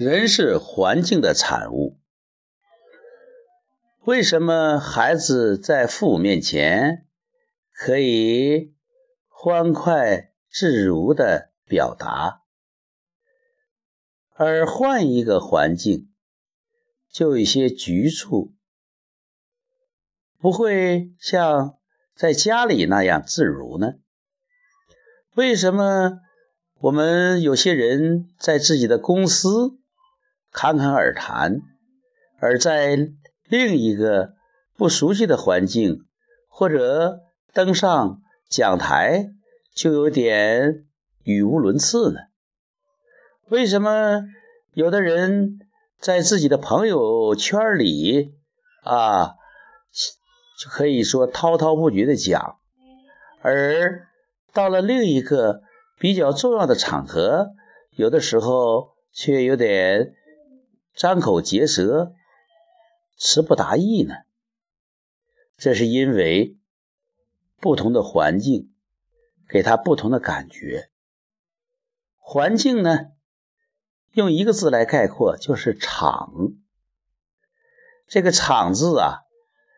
人是环境的产物。为什么孩子在父母面前可以欢快自如的表达，而换一个环境就有一些局促，不会像在家里那样自如呢？为什么我们有些人在自己的公司侃侃而谈，而在另一个不熟悉的环境，或者登上讲台，就有点语无伦次了？为什么有的人在自己的朋友圈里啊，就可以说滔滔不绝的讲，而到了另一个比较重要的场合，有的时候却有点张口结舌？词不达意呢？这是因为不同的环境给他不同的感觉。环境呢，用一个字来概括就是“场”。这个“场”字啊，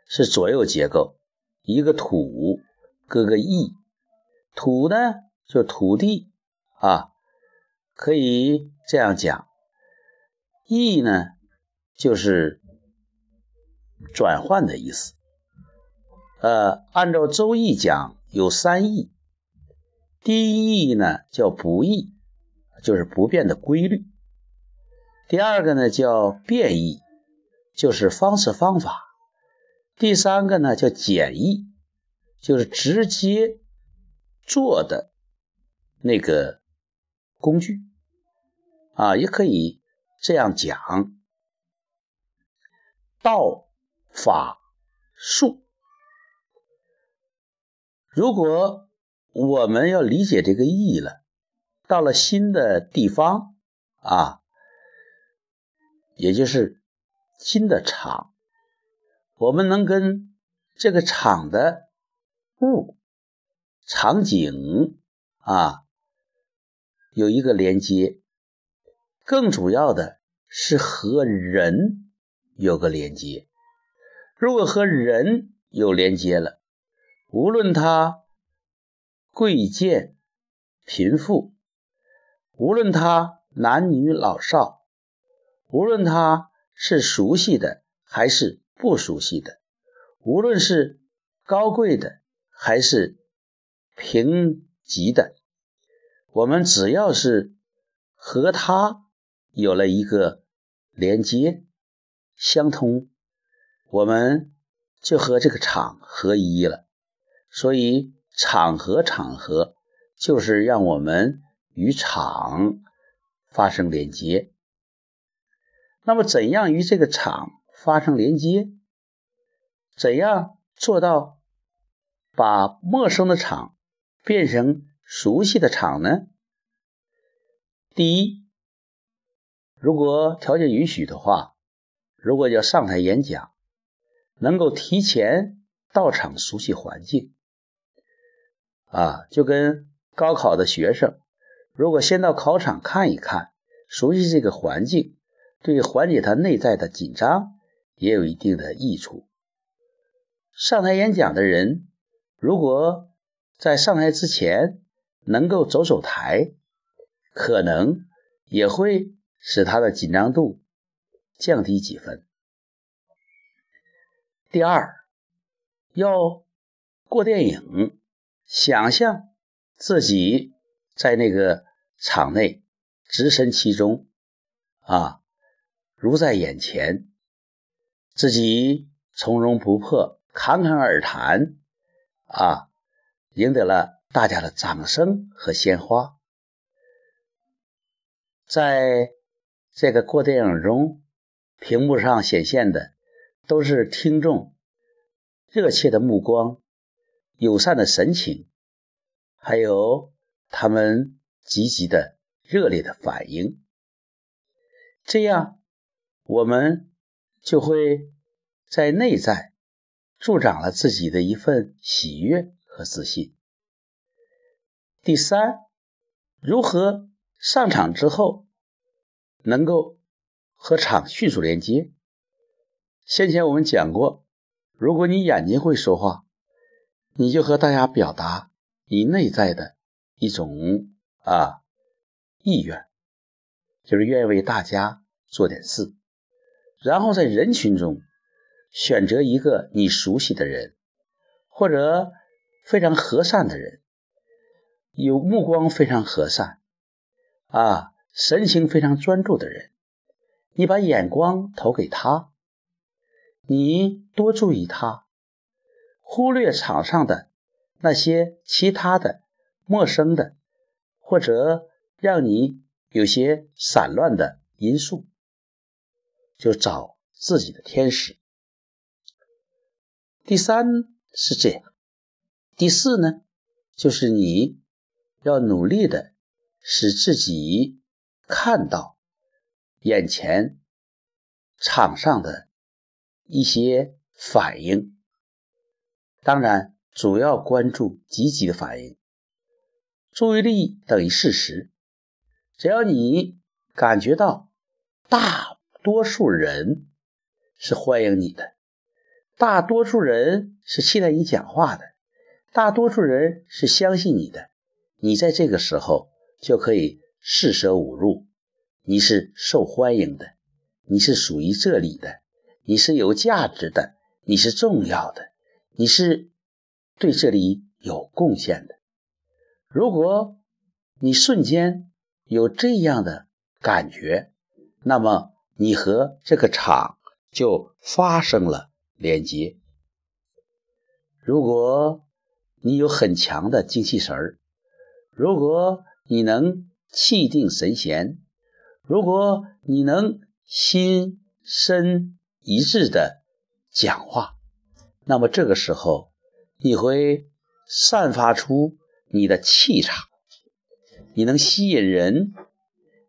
是左右结构，一个土，搁个义。土呢，就土地啊，可以这样讲。义呢，就是。转换的意思，呃，按照《周易》讲有三易，第一易呢叫不易，就是不变的规律；第二个呢叫变易，就是方式方法；第三个呢叫简易，就是直接做的那个工具，啊，也可以这样讲，道。法术，如果我们要理解这个意义了，到了新的地方啊，也就是新的场，我们能跟这个场的物、场景啊有一个连接，更主要的是和人有个连接。如果和人有连接了，无论他贵贱、贫富，无论他男女老少，无论他是熟悉的还是不熟悉的，无论是高贵的还是贫瘠的，我们只要是和他有了一个连接、相通。我们就和这个场合一了，所以场合场合就是让我们与场发生连接。那么，怎样与这个场发生连接？怎样做到把陌生的场变成熟悉的场呢？第一，如果条件允许的话，如果要上台演讲。能够提前到场熟悉环境，啊，就跟高考的学生，如果先到考场看一看，熟悉这个环境，对缓解他内在的紧张也有一定的益处。上台演讲的人，如果在上台之前能够走走台，可能也会使他的紧张度降低几分。第二，要过电影，想象自己在那个场内，置身其中，啊，如在眼前，自己从容不迫，侃侃而谈，啊，赢得了大家的掌声和鲜花。在这个过电影中，屏幕上显现的。都是听众热切的目光、友善的神情，还有他们积极的、热烈的反应。这样，我们就会在内在助长了自己的一份喜悦和自信。第三，如何上场之后能够和场迅速连接。先前我们讲过，如果你眼睛会说话，你就和大家表达你内在的一种啊意愿，就是愿意为大家做点事，然后在人群中选择一个你熟悉的人，或者非常和善的人，有目光非常和善啊，神情非常专注的人，你把眼光投给他，你多注意他。忽略场上的那些其他的陌生的，或者让你有些散乱的因素，就找自己的天使。第三是这样，第四呢，就是你要努力的使自己看到眼前场上的一些反应。当然，主要关注积极的反应。注意力等于事实。只要你感觉到大多数人是欢迎你的，大多数人是期待你讲话的，大多数人是相信你的，你在这个时候就可以四舍五入，你是受欢迎的，你是属于这里的，你是有价值的，你是重要的。你是对这里有贡献的。如果你瞬间有这样的感觉，那么你和这个场就发生了连接。如果你有很强的精气神儿，如果你能气定神闲，如果你能心身一致的讲话。那么这个时候，你会散发出你的气场，你能吸引人，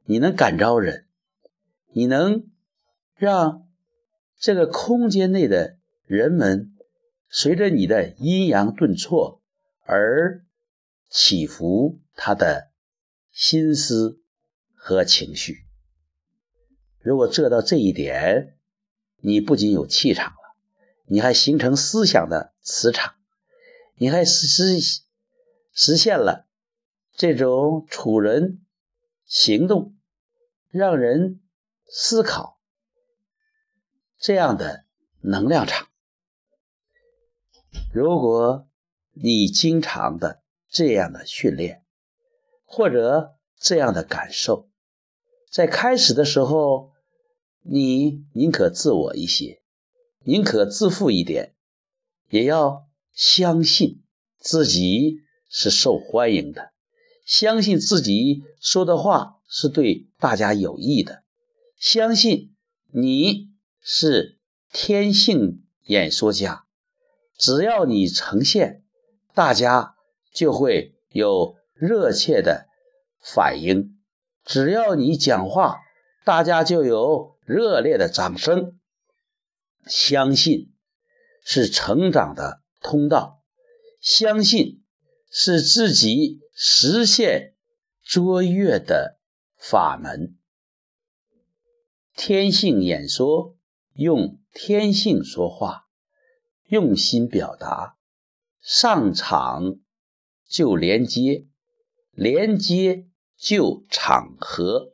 你能感召人，你能让这个空间内的人们随着你的阴阳顿挫而起伏他的心思和情绪。如果做到这一点，你不仅有气场了。你还形成思想的磁场，你还实实现了这种处人行动、让人思考这样的能量场。如果你经常的这样的训练，或者这样的感受，在开始的时候，你宁可自我一些。宁可自负一点，也要相信自己是受欢迎的，相信自己说的话是对大家有益的，相信你是天性演说家。只要你呈现，大家就会有热切的反应；只要你讲话，大家就有热烈的掌声。相信是成长的通道，相信是自己实现卓越的法门。天性演说，用天性说话，用心表达，上场就连接，连接就场合。